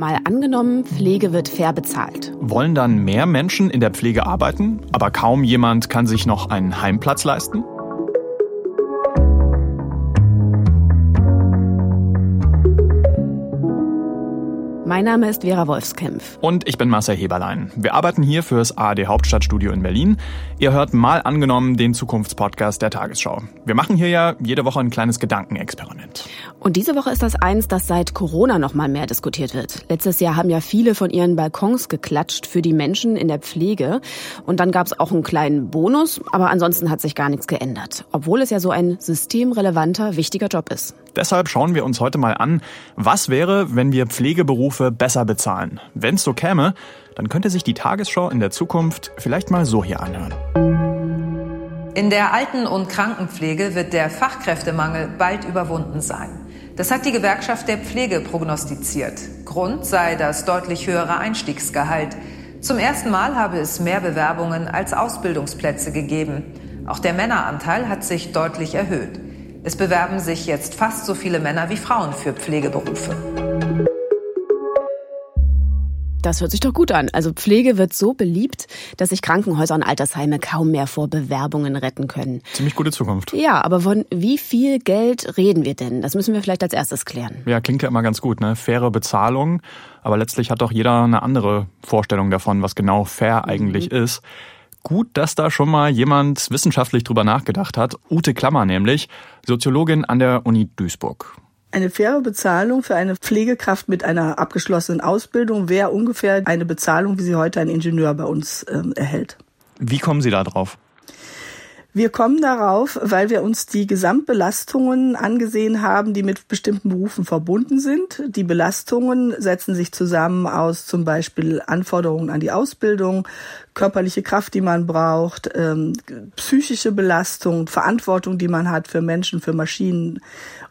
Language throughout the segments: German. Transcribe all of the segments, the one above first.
Mal angenommen, Pflege wird fair bezahlt. Wollen dann mehr Menschen in der Pflege arbeiten, aber kaum jemand kann sich noch einen Heimplatz leisten? Mein Name ist Vera Wolfskämpf. Und ich bin Marcel Heberlein. Wir arbeiten hier fürs ARD Hauptstadtstudio in Berlin. Ihr hört mal angenommen den Zukunftspodcast der Tagesschau. Wir machen hier ja jede Woche ein kleines Gedankenexperiment. Und diese Woche ist das eins, das seit Corona noch mal mehr diskutiert wird. Letztes Jahr haben ja viele von ihren Balkons geklatscht für die Menschen in der Pflege. Und dann gab es auch einen kleinen Bonus, aber ansonsten hat sich gar nichts geändert. Obwohl es ja so ein systemrelevanter, wichtiger Job ist. Deshalb schauen wir uns heute mal an, was wäre, wenn wir Pflegeberufe besser bezahlen. Wenn es so käme, dann könnte sich die Tagesschau in der Zukunft vielleicht mal so hier anhören. In der Alten- und Krankenpflege wird der Fachkräftemangel bald überwunden sein. Das hat die Gewerkschaft der Pflege prognostiziert. Grund sei das deutlich höhere Einstiegsgehalt. Zum ersten Mal habe es mehr Bewerbungen als Ausbildungsplätze gegeben. Auch der Männeranteil hat sich deutlich erhöht. Es bewerben sich jetzt fast so viele Männer wie Frauen für Pflegeberufe. Das hört sich doch gut an. Also Pflege wird so beliebt, dass sich Krankenhäuser und Altersheime kaum mehr vor Bewerbungen retten können. Ziemlich gute Zukunft. Ja, aber von wie viel Geld reden wir denn? Das müssen wir vielleicht als erstes klären. Ja, klingt ja immer ganz gut, ne? Faire Bezahlung. Aber letztlich hat doch jeder eine andere Vorstellung davon, was genau fair eigentlich mhm. ist. Gut, dass da schon mal jemand wissenschaftlich drüber nachgedacht hat. Ute Klammer nämlich, Soziologin an der Uni Duisburg. Eine faire Bezahlung für eine Pflegekraft mit einer abgeschlossenen Ausbildung wäre ungefähr eine Bezahlung, wie sie heute ein Ingenieur bei uns äh, erhält. Wie kommen Sie da drauf? Wir kommen darauf, weil wir uns die Gesamtbelastungen angesehen haben, die mit bestimmten Berufen verbunden sind. Die Belastungen setzen sich zusammen aus zum Beispiel Anforderungen an die Ausbildung, körperliche Kraft, die man braucht, ähm, psychische Belastung, Verantwortung, die man hat für Menschen, für Maschinen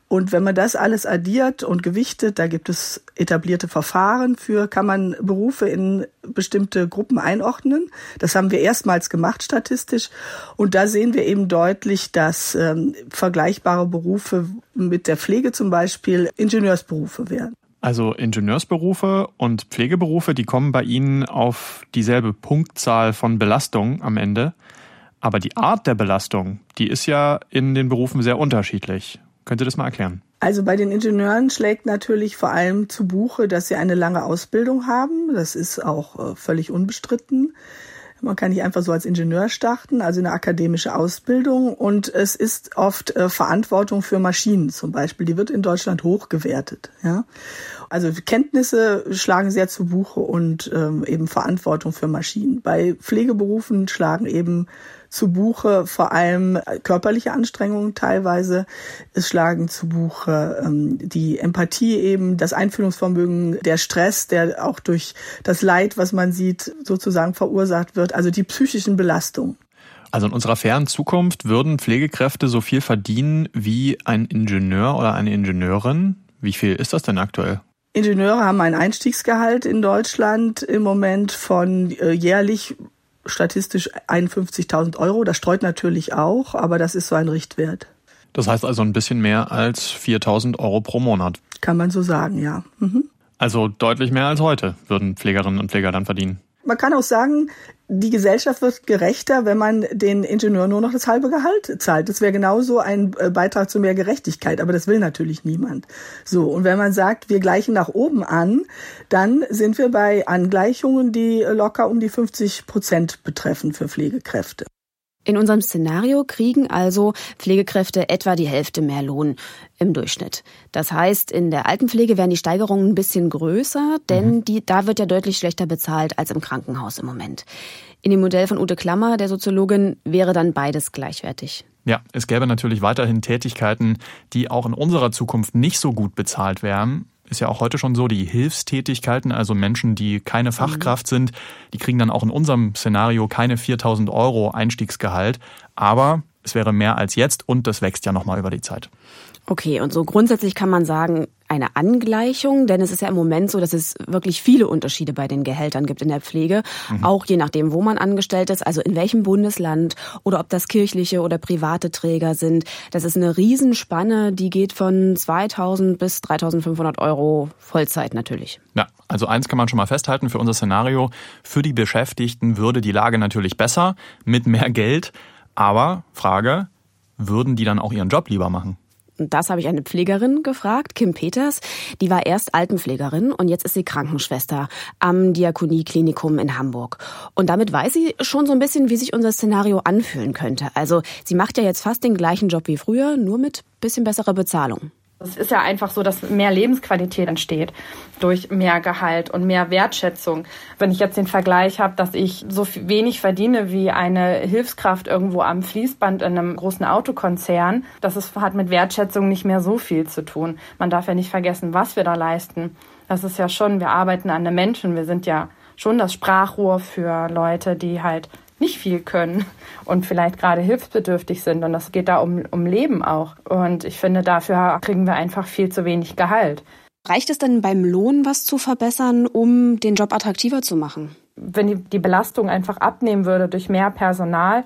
und wenn man das alles addiert und gewichtet, da gibt es etablierte Verfahren für, kann man Berufe in bestimmte Gruppen einordnen. Das haben wir erstmals gemacht statistisch. Und da sehen wir eben deutlich, dass ähm, vergleichbare Berufe mit der Pflege zum Beispiel Ingenieursberufe wären. Also Ingenieursberufe und Pflegeberufe, die kommen bei Ihnen auf dieselbe Punktzahl von Belastung am Ende. Aber die Art der Belastung, die ist ja in den Berufen sehr unterschiedlich. Könnt ihr das mal erklären? Also bei den Ingenieuren schlägt natürlich vor allem zu Buche, dass sie eine lange Ausbildung haben. Das ist auch äh, völlig unbestritten. Man kann nicht einfach so als Ingenieur starten, also eine akademische Ausbildung. Und es ist oft äh, Verantwortung für Maschinen zum Beispiel. Die wird in Deutschland hoch gewertet. Ja? Also Kenntnisse schlagen sehr zu Buche und ähm, eben Verantwortung für Maschinen. Bei Pflegeberufen schlagen eben zu Buche vor allem körperliche Anstrengungen teilweise. Es schlagen zu Buche ähm, die Empathie eben, das Einfühlungsvermögen, der Stress, der auch durch das Leid, was man sieht, sozusagen verursacht wird, also die psychischen Belastungen. Also in unserer fernen Zukunft würden Pflegekräfte so viel verdienen wie ein Ingenieur oder eine Ingenieurin. Wie viel ist das denn aktuell? Ingenieure haben ein Einstiegsgehalt in Deutschland im Moment von äh, jährlich statistisch 51.000 Euro. Das streut natürlich auch, aber das ist so ein Richtwert. Das heißt also ein bisschen mehr als 4.000 Euro pro Monat. Kann man so sagen, ja. Mhm. Also deutlich mehr als heute würden Pflegerinnen und Pfleger dann verdienen. Man kann auch sagen, die Gesellschaft wird gerechter, wenn man den Ingenieur nur noch das halbe Gehalt zahlt. Das wäre genauso ein äh, Beitrag zu mehr Gerechtigkeit, aber das will natürlich niemand. So, und wenn man sagt, wir gleichen nach oben an, dann sind wir bei Angleichungen, die locker um die 50 Prozent betreffen für Pflegekräfte. In unserem Szenario kriegen also Pflegekräfte etwa die Hälfte mehr Lohn im Durchschnitt. Das heißt, in der Altenpflege wären die Steigerungen ein bisschen größer, denn mhm. die, da wird ja deutlich schlechter bezahlt als im Krankenhaus im Moment. In dem Modell von Ute Klammer, der Soziologin, wäre dann beides gleichwertig. Ja, es gäbe natürlich weiterhin Tätigkeiten, die auch in unserer Zukunft nicht so gut bezahlt wären ist ja auch heute schon so, die Hilfstätigkeiten, also Menschen, die keine Fachkraft mhm. sind, die kriegen dann auch in unserem Szenario keine 4000 Euro Einstiegsgehalt. Aber es wäre mehr als jetzt und das wächst ja nochmal über die Zeit. Okay, und so grundsätzlich kann man sagen, eine Angleichung? Denn es ist ja im Moment so, dass es wirklich viele Unterschiede bei den Gehältern gibt in der Pflege, mhm. auch je nachdem, wo man angestellt ist, also in welchem Bundesland oder ob das kirchliche oder private Träger sind. Das ist eine Riesenspanne, die geht von 2000 bis 3500 Euro Vollzeit natürlich. Ja, also eins kann man schon mal festhalten für unser Szenario. Für die Beschäftigten würde die Lage natürlich besser mit mehr Geld. Aber Frage, würden die dann auch ihren Job lieber machen? Das habe ich eine Pflegerin gefragt, Kim Peters. Die war erst Altenpflegerin und jetzt ist sie Krankenschwester am Diakonieklinikum in Hamburg. Und damit weiß sie schon so ein bisschen, wie sich unser Szenario anfühlen könnte. Also sie macht ja jetzt fast den gleichen Job wie früher, nur mit bisschen besserer Bezahlung. Es ist ja einfach so, dass mehr Lebensqualität entsteht durch mehr Gehalt und mehr Wertschätzung. Wenn ich jetzt den Vergleich habe, dass ich so wenig verdiene wie eine Hilfskraft irgendwo am Fließband in einem großen Autokonzern, das ist, hat mit Wertschätzung nicht mehr so viel zu tun. Man darf ja nicht vergessen, was wir da leisten. Das ist ja schon, wir arbeiten an den Menschen. Wir sind ja schon das Sprachrohr für Leute, die halt nicht viel können und vielleicht gerade hilfsbedürftig sind. Und das geht da um, um Leben auch. Und ich finde, dafür kriegen wir einfach viel zu wenig Gehalt. Reicht es denn beim Lohn, was zu verbessern, um den Job attraktiver zu machen? Wenn die, die Belastung einfach abnehmen würde durch mehr Personal,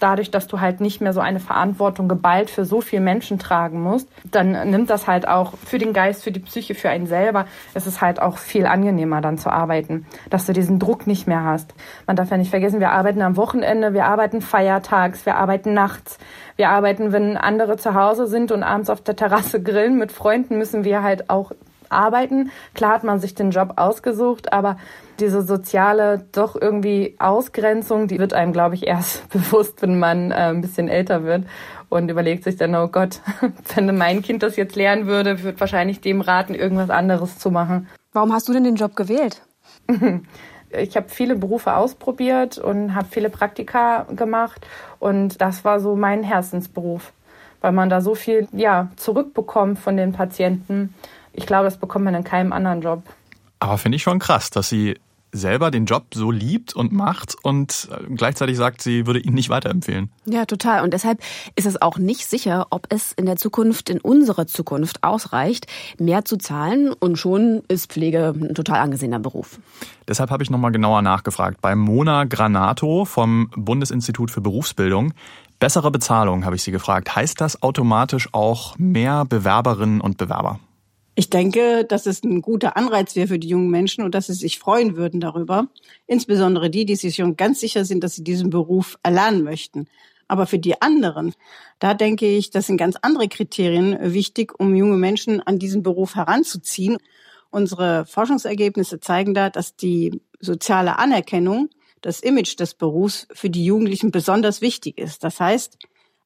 dadurch, dass du halt nicht mehr so eine Verantwortung geballt für so viele Menschen tragen musst, dann nimmt das halt auch für den Geist, für die Psyche, für einen selber, es ist halt auch viel angenehmer dann zu arbeiten, dass du diesen Druck nicht mehr hast. Man darf ja nicht vergessen, wir arbeiten am Wochenende, wir arbeiten feiertags, wir arbeiten nachts, wir arbeiten, wenn andere zu Hause sind und abends auf der Terrasse grillen mit Freunden, müssen wir halt auch arbeiten. Klar hat man sich den Job ausgesucht, aber diese soziale doch irgendwie Ausgrenzung, die wird einem, glaube ich, erst bewusst, wenn man äh, ein bisschen älter wird und überlegt sich dann, oh Gott, wenn mein Kind das jetzt lernen würde, würde wahrscheinlich dem raten, irgendwas anderes zu machen. Warum hast du denn den Job gewählt? ich habe viele Berufe ausprobiert und habe viele Praktika gemacht und das war so mein Herzensberuf, weil man da so viel ja zurückbekommt von den Patienten ich glaube, das bekommt man in keinem anderen Job. Aber finde ich schon krass, dass sie selber den Job so liebt und macht und äh, gleichzeitig sagt, sie würde ihn nicht weiterempfehlen. Ja, total. Und deshalb ist es auch nicht sicher, ob es in der Zukunft, in unserer Zukunft ausreicht, mehr zu zahlen. Und schon ist Pflege ein total angesehener Beruf. Deshalb habe ich nochmal genauer nachgefragt. Bei Mona Granato vom Bundesinstitut für Berufsbildung. Bessere Bezahlung, habe ich sie gefragt. Heißt das automatisch auch mehr Bewerberinnen und Bewerber? Ich denke, dass es ein guter Anreiz wäre für die jungen Menschen und dass sie sich freuen würden darüber. Insbesondere die, die sich schon ganz sicher sind, dass sie diesen Beruf erlernen möchten. Aber für die anderen, da denke ich, das sind ganz andere Kriterien wichtig, um junge Menschen an diesen Beruf heranzuziehen. Unsere Forschungsergebnisse zeigen da, dass die soziale Anerkennung, das Image des Berufs für die Jugendlichen besonders wichtig ist. Das heißt,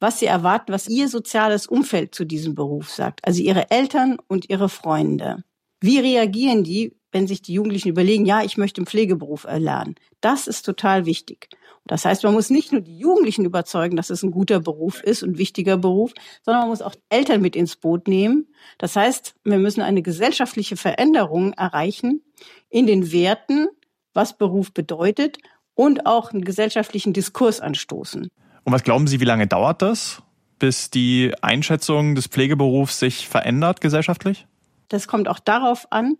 was sie erwarten, was ihr soziales Umfeld zu diesem Beruf sagt. Also ihre Eltern und ihre Freunde. Wie reagieren die, wenn sich die Jugendlichen überlegen, ja, ich möchte einen Pflegeberuf erlernen? Das ist total wichtig. Das heißt, man muss nicht nur die Jugendlichen überzeugen, dass es ein guter Beruf ist und wichtiger Beruf, sondern man muss auch Eltern mit ins Boot nehmen. Das heißt, wir müssen eine gesellschaftliche Veränderung erreichen in den Werten, was Beruf bedeutet und auch einen gesellschaftlichen Diskurs anstoßen. Und was glauben Sie, wie lange dauert das, bis die Einschätzung des Pflegeberufs sich verändert gesellschaftlich? Das kommt auch darauf an,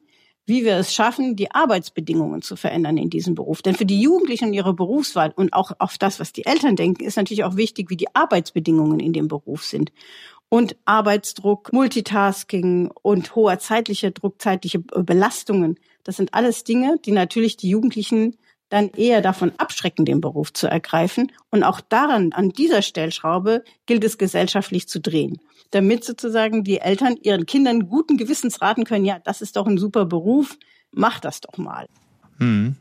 wie wir es schaffen, die Arbeitsbedingungen zu verändern in diesem Beruf. Denn für die Jugendlichen und ihre Berufswahl und auch auf das, was die Eltern denken, ist natürlich auch wichtig, wie die Arbeitsbedingungen in dem Beruf sind. Und Arbeitsdruck, Multitasking und hoher zeitlicher Druck, zeitliche Belastungen, das sind alles Dinge, die natürlich die Jugendlichen dann eher davon abschrecken, den Beruf zu ergreifen. Und auch daran, an dieser Stellschraube, gilt es gesellschaftlich zu drehen, damit sozusagen die Eltern ihren Kindern guten Gewissens raten können, ja, das ist doch ein super Beruf, mach das doch mal. Hm.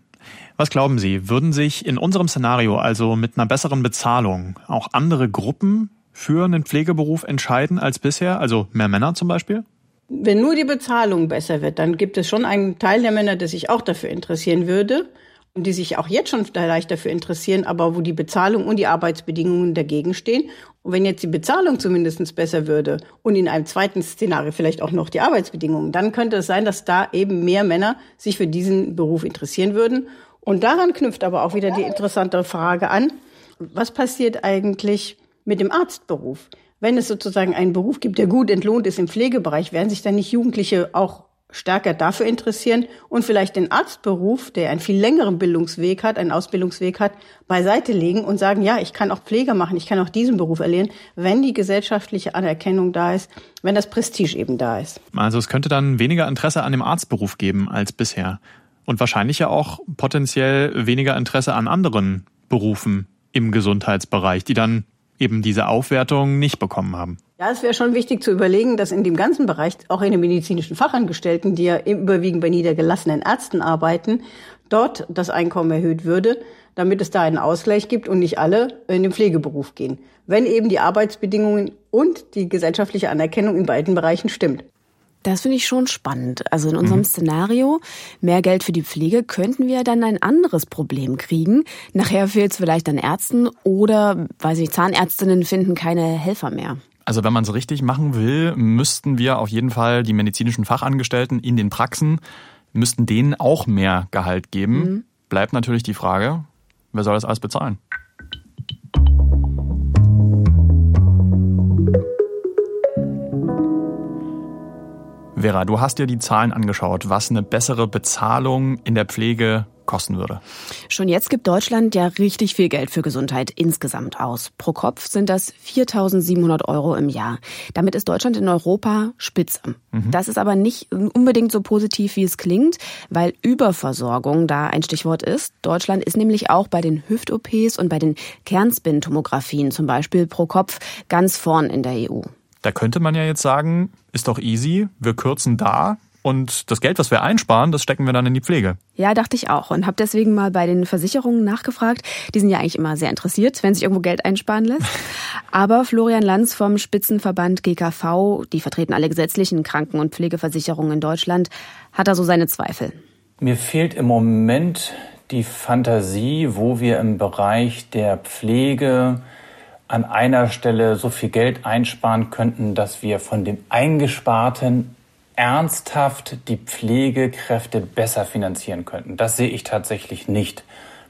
Was glauben Sie, würden sich in unserem Szenario, also mit einer besseren Bezahlung, auch andere Gruppen für einen Pflegeberuf entscheiden als bisher, also mehr Männer zum Beispiel? Wenn nur die Bezahlung besser wird, dann gibt es schon einen Teil der Männer, der sich auch dafür interessieren würde die sich auch jetzt schon vielleicht dafür interessieren, aber wo die Bezahlung und die Arbeitsbedingungen dagegen stehen. Und wenn jetzt die Bezahlung zumindest besser würde und in einem zweiten Szenario vielleicht auch noch die Arbeitsbedingungen, dann könnte es sein, dass da eben mehr Männer sich für diesen Beruf interessieren würden. Und daran knüpft aber auch wieder die interessante Frage an, was passiert eigentlich mit dem Arztberuf? Wenn es sozusagen einen Beruf gibt, der gut entlohnt ist im Pflegebereich, werden sich dann nicht Jugendliche auch stärker dafür interessieren und vielleicht den Arztberuf, der einen viel längeren Bildungsweg hat, einen Ausbildungsweg hat, beiseite legen und sagen, ja, ich kann auch Pflege machen, ich kann auch diesen Beruf erlernen, wenn die gesellschaftliche Anerkennung da ist, wenn das Prestige eben da ist. Also es könnte dann weniger Interesse an dem Arztberuf geben als bisher. Und wahrscheinlich ja auch potenziell weniger Interesse an anderen Berufen im Gesundheitsbereich, die dann eben diese Aufwertung nicht bekommen haben. Ja, es wäre schon wichtig zu überlegen, dass in dem ganzen Bereich, auch in den medizinischen Fachangestellten, die ja überwiegend bei niedergelassenen Ärzten arbeiten, dort das Einkommen erhöht würde, damit es da einen Ausgleich gibt und nicht alle in den Pflegeberuf gehen. Wenn eben die Arbeitsbedingungen und die gesellschaftliche Anerkennung in beiden Bereichen stimmt. Das finde ich schon spannend. Also in unserem mhm. Szenario, mehr Geld für die Pflege, könnten wir dann ein anderes Problem kriegen. Nachher fehlt es vielleicht an Ärzten oder, weiß ich, Zahnärztinnen finden keine Helfer mehr. Also wenn man es richtig machen will, müssten wir auf jeden Fall die medizinischen Fachangestellten in den Praxen, müssten denen auch mehr Gehalt geben. Mhm. Bleibt natürlich die Frage, wer soll das alles bezahlen? Vera, du hast dir die Zahlen angeschaut, was eine bessere Bezahlung in der Pflege kosten würde. Schon jetzt gibt Deutschland ja richtig viel Geld für Gesundheit insgesamt aus. Pro Kopf sind das 4.700 Euro im Jahr. Damit ist Deutschland in Europa spitze. Mhm. Das ist aber nicht unbedingt so positiv, wie es klingt, weil Überversorgung da ein Stichwort ist. Deutschland ist nämlich auch bei den Hüft-OPs und bei den Kernspintomographien zum Beispiel pro Kopf ganz vorn in der EU. Da könnte man ja jetzt sagen, ist doch easy, wir kürzen da und das Geld, was wir einsparen, das stecken wir dann in die Pflege. Ja, dachte ich auch und habe deswegen mal bei den Versicherungen nachgefragt. Die sind ja eigentlich immer sehr interessiert, wenn sich irgendwo Geld einsparen lässt. Aber Florian Lanz vom Spitzenverband GKV, die vertreten alle gesetzlichen Kranken- und Pflegeversicherungen in Deutschland, hat da so seine Zweifel. Mir fehlt im Moment die Fantasie, wo wir im Bereich der Pflege an einer Stelle so viel Geld einsparen könnten, dass wir von dem Eingesparten ernsthaft die Pflegekräfte besser finanzieren könnten. Das sehe ich tatsächlich nicht.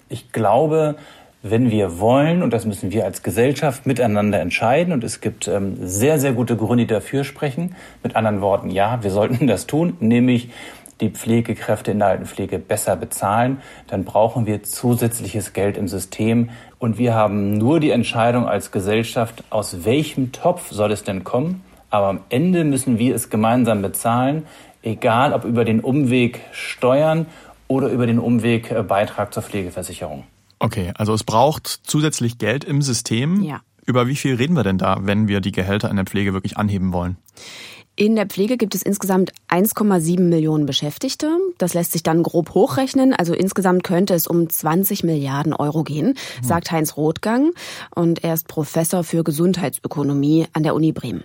Ich glaube, wenn wir wollen, und das müssen wir als Gesellschaft miteinander entscheiden, und es gibt ähm, sehr, sehr gute Gründe, die dafür sprechen, mit anderen Worten, ja, wir sollten das tun, nämlich die Pflegekräfte in der Altenpflege besser bezahlen, dann brauchen wir zusätzliches Geld im System. Und wir haben nur die Entscheidung als Gesellschaft, aus welchem Topf soll es denn kommen. Aber am Ende müssen wir es gemeinsam bezahlen, egal ob über den Umweg Steuern oder über den Umweg äh, Beitrag zur Pflegeversicherung. Okay, also es braucht zusätzlich Geld im System. Ja. Über wie viel reden wir denn da, wenn wir die Gehälter in der Pflege wirklich anheben wollen? In der Pflege gibt es insgesamt 1,7 Millionen Beschäftigte. Das lässt sich dann grob hochrechnen. Also insgesamt könnte es um 20 Milliarden Euro gehen, mhm. sagt Heinz Rothgang. Und er ist Professor für Gesundheitsökonomie an der Uni Bremen.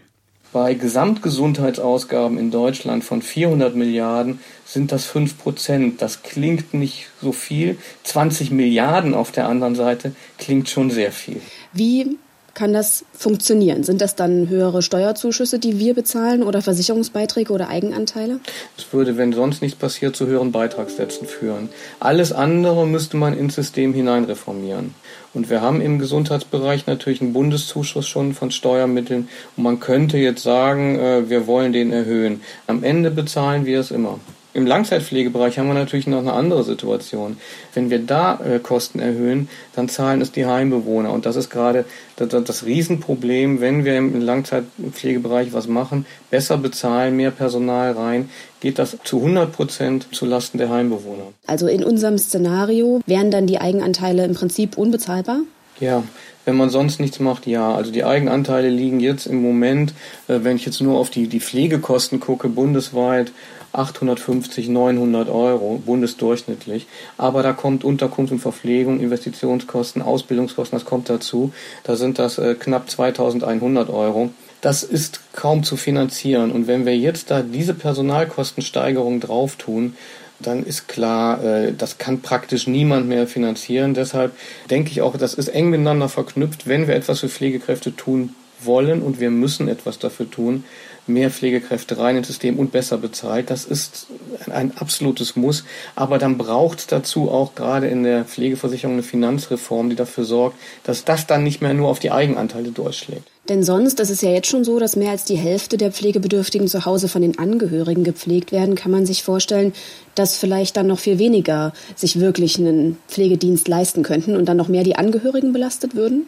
Bei Gesamtgesundheitsausgaben in Deutschland von 400 Milliarden sind das 5 Prozent. Das klingt nicht so viel. 20 Milliarden auf der anderen Seite klingt schon sehr viel. Wie kann das funktionieren? Sind das dann höhere Steuerzuschüsse, die wir bezahlen oder Versicherungsbeiträge oder Eigenanteile? Es würde, wenn sonst nichts passiert, zu höheren Beitragssätzen führen. Alles andere müsste man ins System hinein reformieren. Und wir haben im Gesundheitsbereich natürlich einen Bundeszuschuss schon von Steuermitteln und man könnte jetzt sagen, äh, wir wollen den erhöhen. Am Ende bezahlen wir es immer. Im Langzeitpflegebereich haben wir natürlich noch eine andere Situation. Wenn wir da äh, Kosten erhöhen, dann zahlen es die Heimbewohner. Und das ist gerade das, das Riesenproblem, wenn wir im Langzeitpflegebereich was machen, besser bezahlen, mehr Personal rein, geht das zu 100 Prozent zulasten der Heimbewohner. Also in unserem Szenario wären dann die Eigenanteile im Prinzip unbezahlbar? Ja, wenn man sonst nichts macht, ja. Also die Eigenanteile liegen jetzt im Moment, äh, wenn ich jetzt nur auf die, die Pflegekosten gucke, bundesweit 850, 900 Euro bundesdurchschnittlich. Aber da kommt Unterkunft und Verpflegung, Investitionskosten, Ausbildungskosten, das kommt dazu. Da sind das äh, knapp 2100 Euro. Das ist kaum zu finanzieren. Und wenn wir jetzt da diese Personalkostensteigerung drauf tun, dann ist klar, äh, das kann praktisch niemand mehr finanzieren. Deshalb denke ich auch, das ist eng miteinander verknüpft. Wenn wir etwas für Pflegekräfte tun wollen und wir müssen etwas dafür tun, mehr Pflegekräfte rein ins System und besser bezahlt. Das ist ein absolutes Muss. Aber dann braucht es dazu auch gerade in der Pflegeversicherung eine Finanzreform, die dafür sorgt, dass das dann nicht mehr nur auf die Eigenanteile durchschlägt. Denn sonst, das ist ja jetzt schon so, dass mehr als die Hälfte der Pflegebedürftigen zu Hause von den Angehörigen gepflegt werden, kann man sich vorstellen, dass vielleicht dann noch viel weniger sich wirklich einen Pflegedienst leisten könnten und dann noch mehr die Angehörigen belastet würden?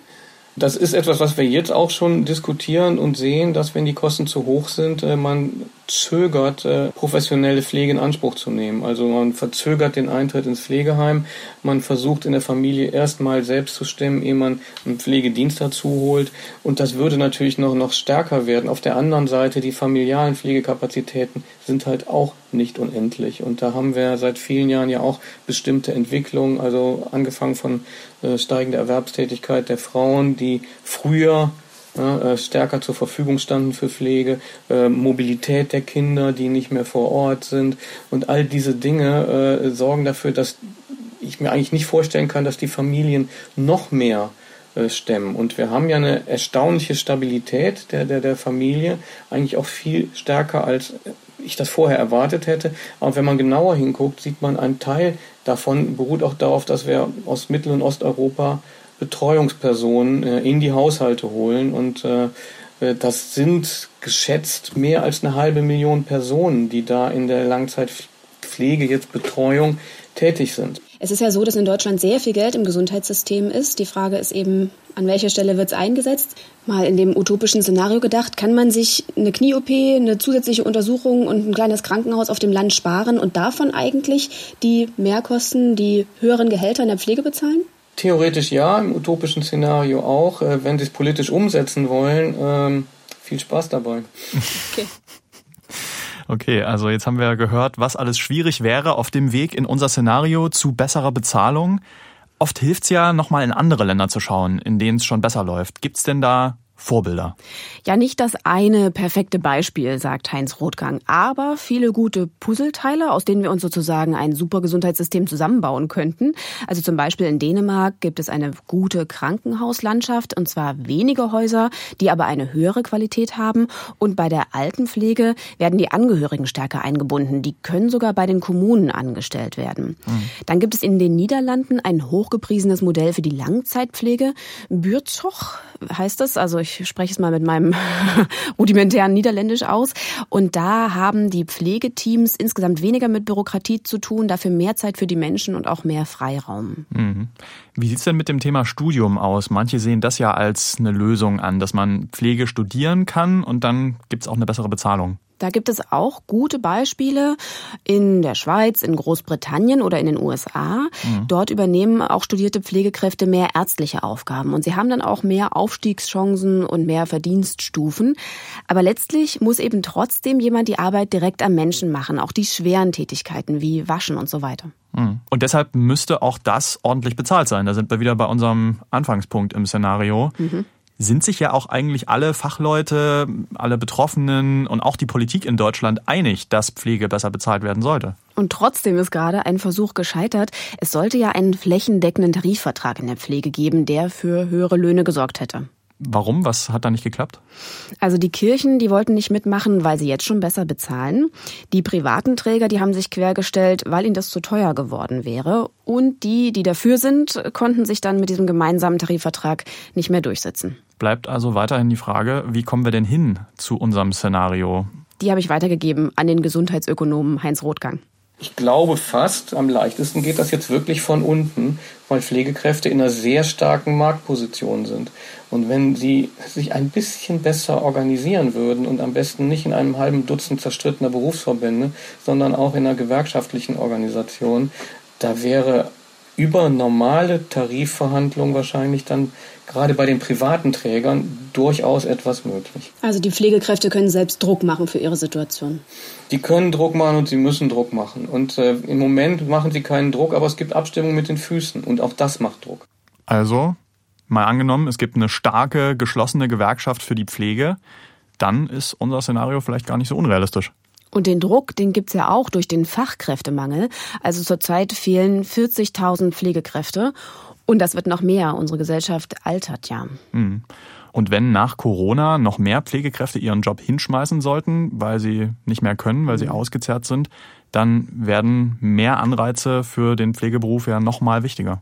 Das ist etwas, was wir jetzt auch schon diskutieren und sehen, dass wenn die Kosten zu hoch sind, äh, man zögert, äh, professionelle Pflege in Anspruch zu nehmen. Also man verzögert den Eintritt ins Pflegeheim. Man versucht in der Familie erstmal selbst zu stemmen, ehe man einen Pflegedienst dazu holt. Und das würde natürlich noch, noch stärker werden. Auf der anderen Seite, die familialen Pflegekapazitäten sind halt auch nicht unendlich. Und da haben wir seit vielen Jahren ja auch bestimmte Entwicklungen, also angefangen von äh, steigender Erwerbstätigkeit der Frauen, die früher ja, äh, stärker zur Verfügung standen für Pflege, äh, Mobilität der Kinder, die nicht mehr vor Ort sind und all diese Dinge äh, sorgen dafür, dass ich mir eigentlich nicht vorstellen kann, dass die Familien noch mehr äh, stemmen. Und wir haben ja eine erstaunliche Stabilität der, der, der Familie, eigentlich auch viel stärker als ich das vorher erwartet hätte. Aber wenn man genauer hinguckt, sieht man, ein Teil davon beruht auch darauf, dass wir aus Mittel- und Osteuropa Betreuungspersonen äh, in die Haushalte holen und äh, äh, das sind geschätzt mehr als eine halbe Million Personen, die da in der Langzeitpflege, jetzt Betreuung tätig sind. Es ist ja so, dass in Deutschland sehr viel Geld im Gesundheitssystem ist. Die Frage ist eben, an welcher Stelle wird es eingesetzt? Mal in dem utopischen Szenario gedacht, kann man sich eine Knie-OP, eine zusätzliche Untersuchung und ein kleines Krankenhaus auf dem Land sparen und davon eigentlich die Mehrkosten, die höheren Gehälter in der Pflege bezahlen? Theoretisch ja, im utopischen Szenario auch. Äh, wenn Sie es politisch umsetzen wollen, ähm, viel Spaß dabei. Okay. Okay, also jetzt haben wir gehört, was alles schwierig wäre auf dem Weg in unser Szenario zu besserer Bezahlung. Oft hilft es ja, nochmal in andere Länder zu schauen, in denen es schon besser läuft. Gibt es denn da Vorbilder. Ja, nicht das eine perfekte Beispiel, sagt Heinz Rothgang, aber viele gute Puzzleteile, aus denen wir uns sozusagen ein super Gesundheitssystem zusammenbauen könnten. Also zum Beispiel in Dänemark gibt es eine gute Krankenhauslandschaft und zwar wenige Häuser, die aber eine höhere Qualität haben. Und bei der Altenpflege werden die Angehörigen stärker eingebunden. Die können sogar bei den Kommunen angestellt werden. Mhm. Dann gibt es in den Niederlanden ein hochgepriesenes Modell für die Langzeitpflege. Bürzoch heißt es. Also ich spreche es mal mit meinem rudimentären Niederländisch aus. Und da haben die Pflegeteams insgesamt weniger mit Bürokratie zu tun, dafür mehr Zeit für die Menschen und auch mehr Freiraum. Mhm. Wie sieht's denn mit dem Thema Studium aus? Manche sehen das ja als eine Lösung an, dass man Pflege studieren kann und dann gibt's auch eine bessere Bezahlung. Da gibt es auch gute Beispiele in der Schweiz, in Großbritannien oder in den USA. Mhm. Dort übernehmen auch studierte Pflegekräfte mehr ärztliche Aufgaben und sie haben dann auch mehr Aufstiegschancen und mehr Verdienststufen. Aber letztlich muss eben trotzdem jemand die Arbeit direkt am Menschen machen, auch die schweren Tätigkeiten wie Waschen und so weiter. Mhm. Und deshalb müsste auch das ordentlich bezahlt sein. Da sind wir wieder bei unserem Anfangspunkt im Szenario. Mhm sind sich ja auch eigentlich alle Fachleute, alle Betroffenen und auch die Politik in Deutschland einig, dass Pflege besser bezahlt werden sollte. Und trotzdem ist gerade ein Versuch gescheitert. Es sollte ja einen flächendeckenden Tarifvertrag in der Pflege geben, der für höhere Löhne gesorgt hätte. Warum? Was hat da nicht geklappt? Also die Kirchen, die wollten nicht mitmachen, weil sie jetzt schon besser bezahlen. Die privaten Träger, die haben sich quergestellt, weil ihnen das zu teuer geworden wäre. Und die, die dafür sind, konnten sich dann mit diesem gemeinsamen Tarifvertrag nicht mehr durchsetzen. Bleibt also weiterhin die Frage, wie kommen wir denn hin zu unserem Szenario? Die habe ich weitergegeben an den Gesundheitsökonomen Heinz Rothgang. Ich glaube fast, am leichtesten geht das jetzt wirklich von unten, weil Pflegekräfte in einer sehr starken Marktposition sind. Und wenn sie sich ein bisschen besser organisieren würden und am besten nicht in einem halben Dutzend zerstrittener Berufsverbände, sondern auch in einer gewerkschaftlichen Organisation, da wäre über normale Tarifverhandlungen wahrscheinlich dann gerade bei den privaten Trägern durchaus etwas möglich. Also die Pflegekräfte können selbst Druck machen für ihre Situation. Die können Druck machen und sie müssen Druck machen. Und äh, im Moment machen sie keinen Druck, aber es gibt Abstimmung mit den Füßen und auch das macht Druck. Also, mal angenommen, es gibt eine starke, geschlossene Gewerkschaft für die Pflege, dann ist unser Szenario vielleicht gar nicht so unrealistisch. Und den Druck, den gibt's ja auch durch den Fachkräftemangel. Also zurzeit fehlen 40.000 Pflegekräfte. Und das wird noch mehr. Unsere Gesellschaft altert ja. Hm. Und wenn nach Corona noch mehr Pflegekräfte ihren Job hinschmeißen sollten, weil sie nicht mehr können, weil sie mhm. ausgezerrt sind, dann werden mehr Anreize für den Pflegeberuf ja noch mal wichtiger.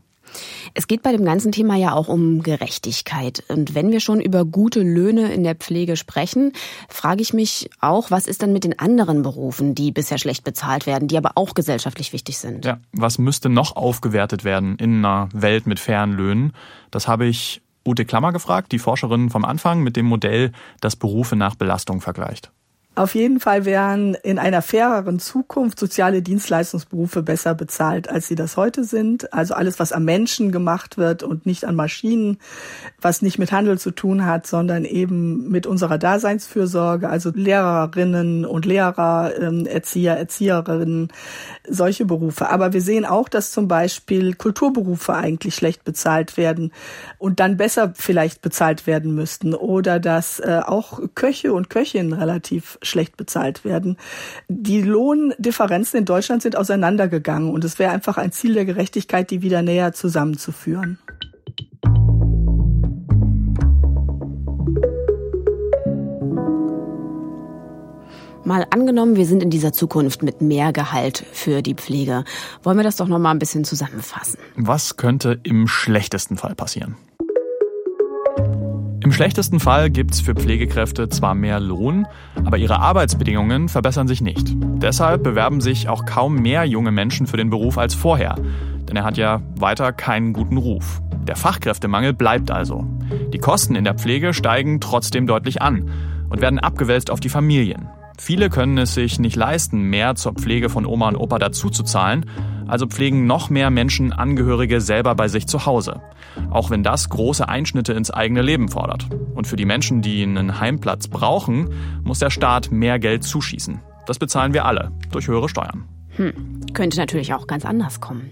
Es geht bei dem ganzen Thema ja auch um Gerechtigkeit. Und wenn wir schon über gute Löhne in der Pflege sprechen, frage ich mich auch, was ist denn mit den anderen Berufen, die bisher schlecht bezahlt werden, die aber auch gesellschaftlich wichtig sind? Ja, was müsste noch aufgewertet werden in einer Welt mit fairen Löhnen? Das habe ich Ute Klammer gefragt, die Forscherin vom Anfang mit dem Modell, das Berufe nach Belastung vergleicht. Auf jeden Fall wären in einer faireren Zukunft soziale Dienstleistungsberufe besser bezahlt, als sie das heute sind. Also alles, was am Menschen gemacht wird und nicht an Maschinen, was nicht mit Handel zu tun hat, sondern eben mit unserer Daseinsfürsorge, also Lehrerinnen und Lehrer, ähm, Erzieher, Erzieherinnen, solche Berufe. Aber wir sehen auch, dass zum Beispiel Kulturberufe eigentlich schlecht bezahlt werden und dann besser vielleicht bezahlt werden müssten oder dass äh, auch Köche und Köchinnen relativ schlecht bezahlt werden. Die Lohndifferenzen in Deutschland sind auseinandergegangen und es wäre einfach ein Ziel der Gerechtigkeit, die wieder näher zusammenzuführen. Mal angenommen, wir sind in dieser Zukunft mit mehr Gehalt für die Pflege. Wollen wir das doch noch mal ein bisschen zusammenfassen? Was könnte im schlechtesten Fall passieren? Im schlechtesten Fall gibt es für Pflegekräfte zwar mehr Lohn, aber ihre Arbeitsbedingungen verbessern sich nicht. Deshalb bewerben sich auch kaum mehr junge Menschen für den Beruf als vorher, denn er hat ja weiter keinen guten Ruf. Der Fachkräftemangel bleibt also. Die Kosten in der Pflege steigen trotzdem deutlich an und werden abgewälzt auf die Familien. Viele können es sich nicht leisten, mehr zur Pflege von Oma und Opa dazuzuzahlen, also pflegen noch mehr Menschen Angehörige selber bei sich zu Hause. Auch wenn das große Einschnitte ins eigene Leben fordert. Und für die Menschen, die einen Heimplatz brauchen, muss der Staat mehr Geld zuschießen. Das bezahlen wir alle durch höhere Steuern. Hm, könnte natürlich auch ganz anders kommen.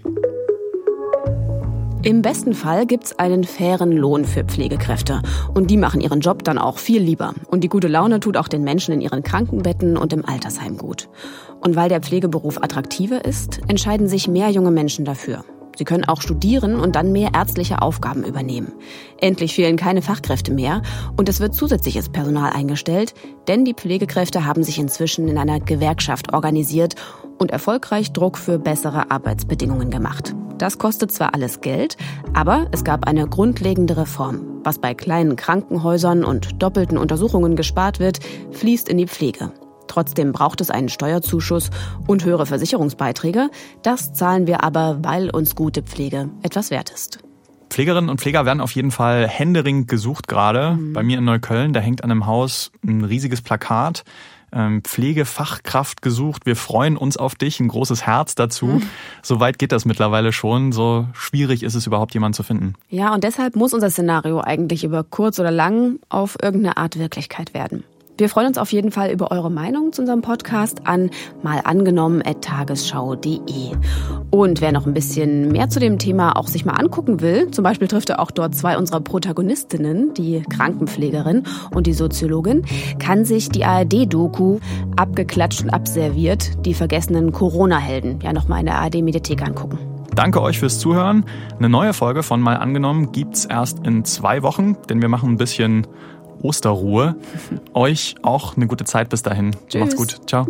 Im besten Fall gibt's einen fairen Lohn für Pflegekräfte. Und die machen ihren Job dann auch viel lieber. Und die gute Laune tut auch den Menschen in ihren Krankenbetten und im Altersheim gut. Und weil der Pflegeberuf attraktiver ist, entscheiden sich mehr junge Menschen dafür. Sie können auch studieren und dann mehr ärztliche Aufgaben übernehmen. Endlich fehlen keine Fachkräfte mehr und es wird zusätzliches Personal eingestellt, denn die Pflegekräfte haben sich inzwischen in einer Gewerkschaft organisiert und erfolgreich Druck für bessere Arbeitsbedingungen gemacht. Das kostet zwar alles Geld, aber es gab eine grundlegende Reform. Was bei kleinen Krankenhäusern und doppelten Untersuchungen gespart wird, fließt in die Pflege. Trotzdem braucht es einen Steuerzuschuss und höhere Versicherungsbeiträge. Das zahlen wir aber, weil uns gute Pflege etwas wert ist. Pflegerinnen und Pfleger werden auf jeden Fall händeringend gesucht gerade. Mhm. Bei mir in Neukölln, da hängt an einem Haus ein riesiges Plakat. Ähm, Pflegefachkraft gesucht. Wir freuen uns auf dich. Ein großes Herz dazu. Mhm. So weit geht das mittlerweile schon. So schwierig ist es überhaupt, jemanden zu finden. Ja, und deshalb muss unser Szenario eigentlich über kurz oder lang auf irgendeine Art Wirklichkeit werden. Wir freuen uns auf jeden Fall über eure Meinung zu unserem Podcast an malangenommen.tagesschau.de. Und wer noch ein bisschen mehr zu dem Thema auch sich mal angucken will, zum Beispiel trifft er auch dort zwei unserer Protagonistinnen, die Krankenpflegerin und die Soziologin, kann sich die ARD-Doku abgeklatscht und abserviert, die vergessenen Corona-Helden, ja nochmal in der ARD-Mediathek angucken. Danke euch fürs Zuhören. Eine neue Folge von Mal angenommen gibt's erst in zwei Wochen, denn wir machen ein bisschen Osterruhe. Euch auch eine gute Zeit bis dahin. Tschüss. Macht's gut. Ciao.